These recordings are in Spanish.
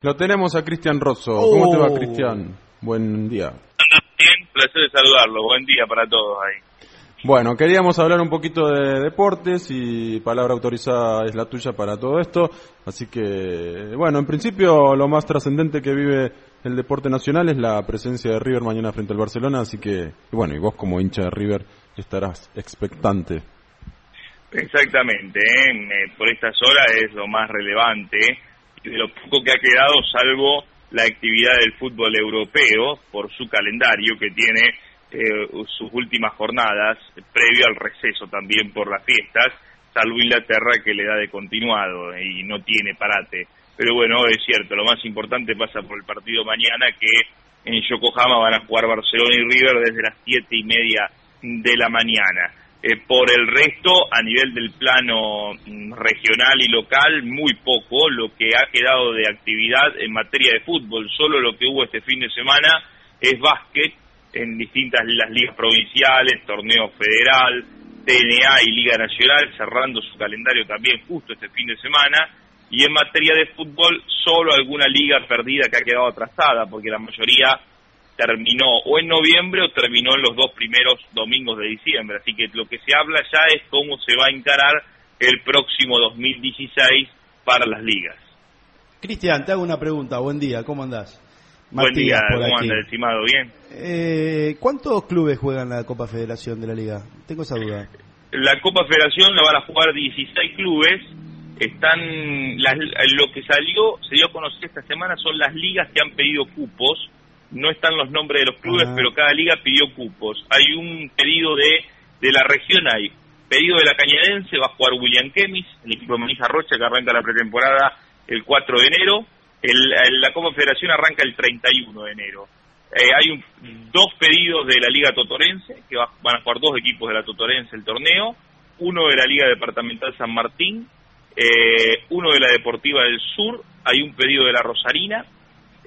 Lo tenemos a Cristian Rosso. ¿Cómo te va, Cristian? Buen día. Bien, placer de saludarlo. Buen día para todos ahí. Bueno, queríamos hablar un poquito de deportes y palabra autorizada es la tuya para todo esto. Así que, bueno, en principio lo más trascendente que vive el deporte nacional es la presencia de River mañana frente al Barcelona. Así que, y bueno, y vos como hincha de River estarás expectante. Exactamente, ¿eh? por estas horas es lo más relevante y de lo poco que ha quedado, salvo la actividad del fútbol europeo por su calendario que tiene eh, sus últimas jornadas, previo al receso también por las fiestas, salvo Inglaterra que le da de continuado y no tiene parate. Pero bueno, es cierto, lo más importante pasa por el partido mañana que en Yokohama van a jugar Barcelona y River desde las siete y media de la mañana. Eh, por el resto, a nivel del plano mm, regional y local, muy poco lo que ha quedado de actividad en materia de fútbol. Solo lo que hubo este fin de semana es básquet, en distintas las ligas provinciales, torneo federal, TNA y Liga Nacional, cerrando su calendario también justo este fin de semana. Y en materia de fútbol, solo alguna liga perdida que ha quedado atrasada, porque la mayoría terminó o en noviembre o terminó en los dos primeros domingos de diciembre. Así que lo que se habla ya es cómo se va a encarar el próximo 2016 para las ligas. Cristian, te hago una pregunta. Buen día, ¿cómo andás? Buen día, ¿cómo anda, estimado? ¿Bien? Eh, ¿Cuántos clubes juegan la Copa Federación de la Liga? Tengo esa duda. La Copa Federación la van a jugar 16 clubes. Están lo que salió, se dio a conocer esta semana son las ligas que han pedido cupos. No están los nombres de los clubes, Ah. pero cada liga pidió cupos. Hay un pedido de de la región hay pedido de la Cañadense, va a jugar William Kemis, el equipo de Manija Rocha que arranca la pretemporada el 4 de enero. El- el- la Copa Federación arranca el 31 de enero. Eh, hay un- dos pedidos de la Liga Totorense, que va- van a jugar dos equipos de la Totorense el torneo, uno de la Liga Departamental San Martín, eh, uno de la Deportiva del Sur, hay un pedido de la Rosarina,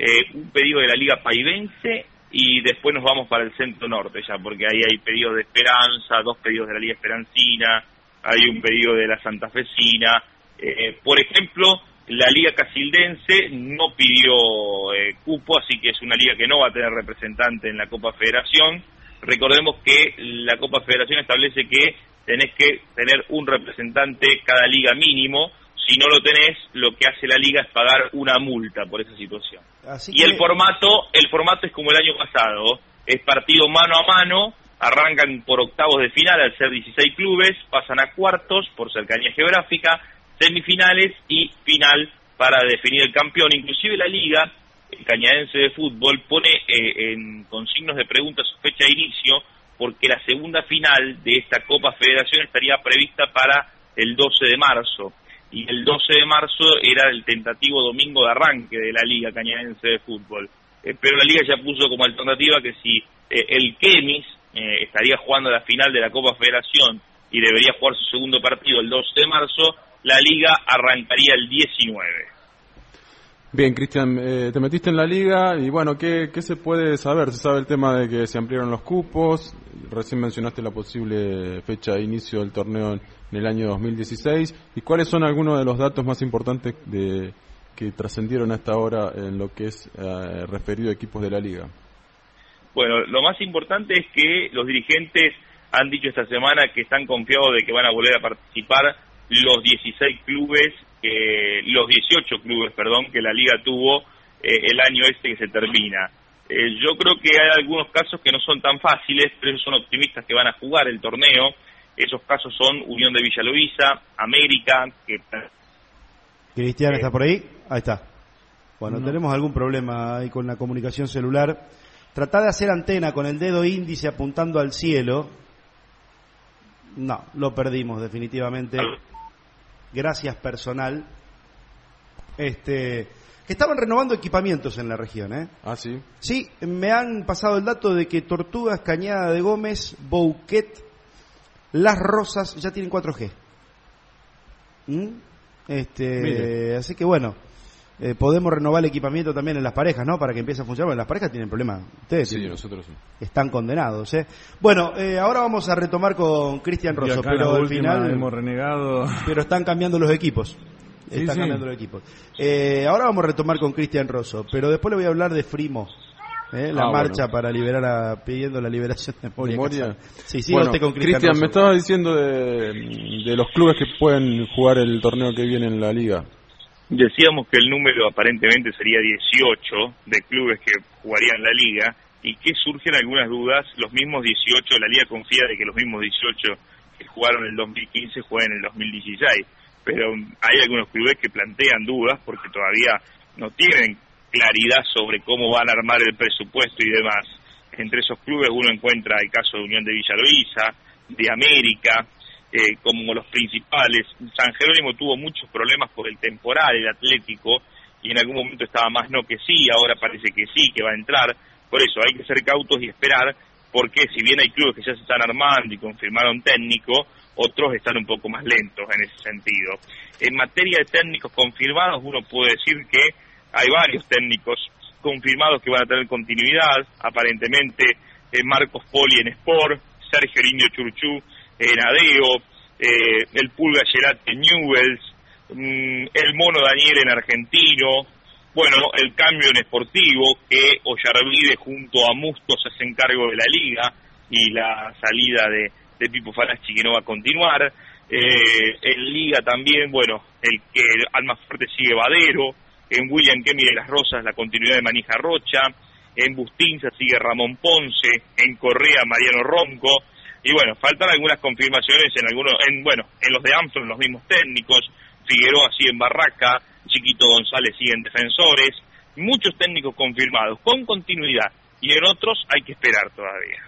eh, un pedido de la Liga Paivense y después nos vamos para el Centro Norte ya, porque ahí hay pedidos de Esperanza, dos pedidos de la Liga Esperancina, hay un pedido de la Santafesina. Eh, por ejemplo, la Liga Casildense no pidió eh, cupo, así que es una liga que no va a tener representante en la Copa Federación. Recordemos que la Copa Federación establece que tenés que tener un representante cada liga mínimo. Si no lo tenés, lo que hace la liga es pagar una multa por esa situación. Así Y que- el formato, el formato es como el año pasado, es partido mano a mano, arrancan por octavos de final al ser 16 clubes, pasan a cuartos por cercanía geográfica, semifinales y final para definir el campeón. Inclusive la liga el cañadense de fútbol pone eh, en con signos de pregunta su fecha de inicio porque la segunda final de esta Copa Federación estaría prevista para el 12 de marzo y el 12 de marzo era el tentativo domingo de arranque de la Liga Cañadense de Fútbol. Eh, pero la Liga ya puso como alternativa que si eh, el Kemis eh, estaría jugando la final de la Copa Federación y debería jugar su segundo partido el 12 de marzo, la Liga arrancaría el 19. Bien, Cristian, eh, te metiste en la liga y bueno, ¿qué, ¿qué se puede saber? Se sabe el tema de que se ampliaron los cupos, recién mencionaste la posible fecha de inicio del torneo en, el año 2016 y cuáles son algunos de los datos más importantes de, que trascendieron hasta ahora en lo que es eh, referido a equipos de la liga. Bueno, lo más importante es que los dirigentes han dicho esta semana que están confiados de que van a volver a participar los 16 clubes, eh, los 18 clubes, perdón, que la liga tuvo eh, el año este que se termina. Eh, yo creo que hay algunos casos que no son tan fáciles, pero ellos son optimistas que van a jugar el torneo. Esos casos son Unión de Villa Luisa, América, que Cristian, Eh, ¿está por ahí? Ahí está. Bueno, tenemos algún problema ahí con la comunicación celular. Tratá de hacer antena con el dedo índice apuntando al cielo. No, lo perdimos definitivamente. Gracias personal. Este, que estaban renovando equipamientos en la región, ¿eh? Ah, sí. Sí, me han pasado el dato de que Tortugas, Cañada de Gómez, Bouquet, Las Rosas ya tienen 4G. ¿Mm? Este, Mire. así que bueno, eh, podemos renovar el equipamiento también en las parejas, ¿no? Para que empiece a funcionar. Bueno, las parejas tienen problemas. Ustedes Sí, tienen- nosotros sí. están condenados, ¿eh? Bueno, eh, ahora vamos a retomar con Cristian Rosso, pero al final hemos renegado. pero están cambiando los equipos. Sí, Están sí. cambiando los equipos. Eh, ahora vamos a retomar con Cristian Rosso, pero después le voy a hablar de Frimo. ¿eh? La Ah, marcha bueno. para liberar a, pidiendo la liberación de Moria. Sí, sí, Bueno, con Cristian Cristian, me Rosso. estaba diciendo de, de los clubes que pueden jugar el torneo que viene en la liga. Decíamos que el número aparentemente sería 18 de clubes que jugarían la liga y que surgen algunas dudas. Los mismos 18, la liga confía de que los mismos 18 que jugaron en el 2015 jueguen en el 2016. Pero hay algunos clubes que plantean dudas porque todavía no tienen claridad sobre cómo van a armar el presupuesto y demás. Entre esos clubes uno encuentra el caso de Unión de Villa Luisa, de América, eh, como los principales. San Jerónimo tuvo muchos problemas por el temporal, el Atlético, y en algún momento estaba más no que sí, ahora parece que sí, que va a entrar. Por eso hay que ser cautos y esperar, porque si bien hay clubes que ya se están armando y confirmaron técnico, otros están un poco más lentos en ese sentido. En materia de técnicos confirmados, uno puede decir que hay varios técnicos confirmados que van a tener continuidad, aparentemente eh, Marcos Poli en Sport, Sergio Indio Churchú en Adeo, eh, el Pulga Gerate Newells, mm, el Mono Daniel en Argentino, bueno, el cambio en Sportivo, que Ollarvide junto a Musto se hacen cargo de la liga y la salida de, de Pipo Falacci que no va a continuar, eh, en Liga también, bueno, el que al más fuerte sigue Vadero, en William Kemi de las Rosas la continuidad de Manija Rocha, en Bustinza sigue Ramón Ponce, en Correa Mariano Ronco, y bueno, faltan algunas confirmaciones en algunos, en bueno, en los de Armstrong los mismos técnicos, Figueroa sigue en Barraca, Chiquito González sigue en Defensores, muchos técnicos confirmados, con continuidad, y en otros hay que esperar todavía.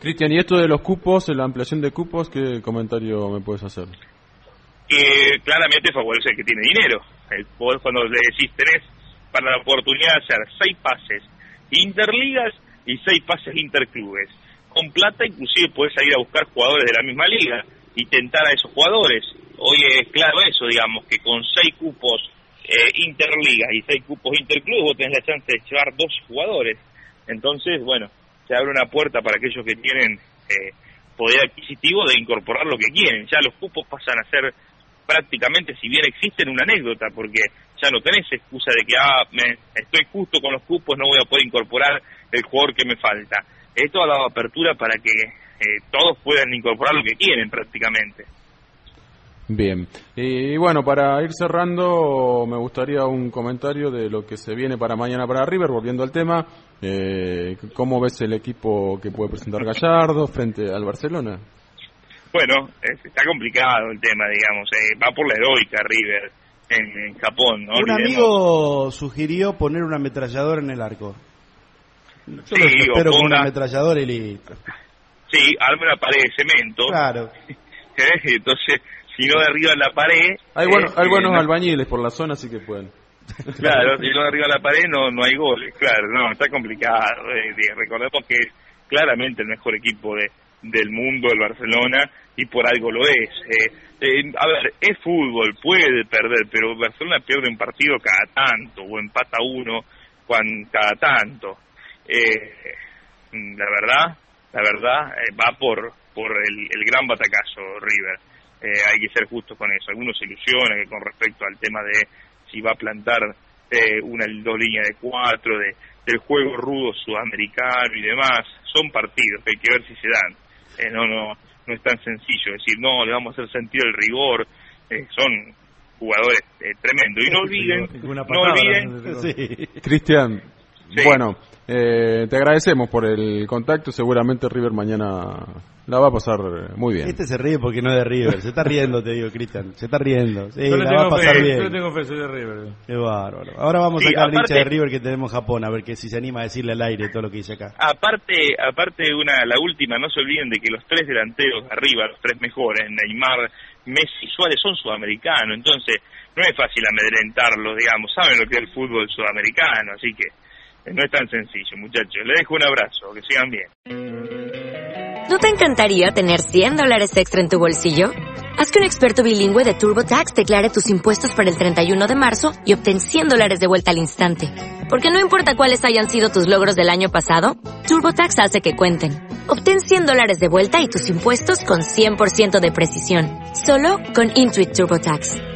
Cristian, y esto de los cupos, la ampliación de cupos, ¿qué comentario me puedes hacer? que claramente favorece al que tiene dinero. El, vos cuando le decís tenés para la oportunidad de hacer seis pases interligas y seis pases interclubes. Con plata inclusive puedes ir a buscar jugadores de la misma liga y tentar a esos jugadores. Hoy es claro eso, digamos, que con seis cupos eh, interligas y seis cupos interclubes vos tenés la chance de llevar dos jugadores. Entonces, bueno, se abre una puerta para aquellos que tienen eh, poder adquisitivo de incorporar lo que quieren. Ya los cupos pasan a ser prácticamente, si bien existen, una anécdota, porque ya no tenés excusa de que, ah, me, estoy justo con los cupos, no voy a poder incorporar el jugador que me falta. Esto ha dado apertura para que eh, todos puedan incorporar lo que quieren prácticamente. Bien. Y bueno, para ir cerrando, me gustaría un comentario de lo que se viene para mañana para River, volviendo al tema. Eh, ¿Cómo ves el equipo que puede presentar Gallardo frente al Barcelona? Bueno, es- está complicado el tema, digamos, eh, va por la heroica River en, en Japón, ¿no? Un Olvidemos- amigo sugirió poner una ametralladora en el arco. Yo Sí, los espero con una ametralladora y listo. Sí, arma una pared de cemento, Claro. ¿eh? entonces, si no derriban la pared... Hay, bueno, eh, hay buenos no- albañiles por la zona, así que pueden. Claro, si no arriba la pared no, no hay goles, claro, no, está complicado. eh, de- recordemos que es claramente el mejor equipo de, del mundo, el Barcelona, y por algo lo es. eh. Eh, a ver, es fútbol, puede perder, pero Barcelona pierde un partido cada tanto, o empata uno cuan, cada tanto. Eh, la verdad, la verdad, eh, va por, por el, el gran batacazo River. Eh, hay que ser justos con eso. Algunos se ilusionan con respecto al tema de si va a plantar eh, una dos líneas de cuatro, de, del juego rudo sudamericano y demás. Son partidos que hay que ver si se dan. Eh, no, no, no es tan sencillo decir, no, le vamos a hacer sentir el rigor. Eh, son jugadores eh, tremendos. Y no olviden, Una no olviden. Cristian, Sí. bueno, eh, te agradecemos por el contacto. Seguramente River mañana la va a pasar eh, muy bien. Este se ríe porque no es de River. Se está riendo, te digo, Cristian. Se está riendo. Sí, Yo la va a tengo pasar fe, bien. yo tengo fe, soy de River. Qué bárbaro. Ahora vamos Sí, a sacar aparte- de River que tenemos en Japón, a ver que si se anima a decirle al aire todo lo que dice acá. Aparte, aparte una, la última, no se olviden de que los tres delanteros de arriba, los tres mejores, Neymar, Messi y Suárez son sudamericanos, entonces no es fácil amedrentarlos, digamos, saben lo que es el fútbol sudamericano, así que no es tan sencillo, muchachos. Les dejo un abrazo, que sigan bien. ¿No te encantaría tener 100 dólares extra en tu bolsillo? Haz que un experto bilingüe de TurboTax declare tus impuestos para el 31 de marzo y obtén 100 dólares de vuelta al instante. Porque no importa cuáles hayan sido tus logros del año pasado, TurboTax hace que cuenten. Obtén 100 dólares de vuelta y tus impuestos con 100% de precisión. Solo con Intuit TurboTax.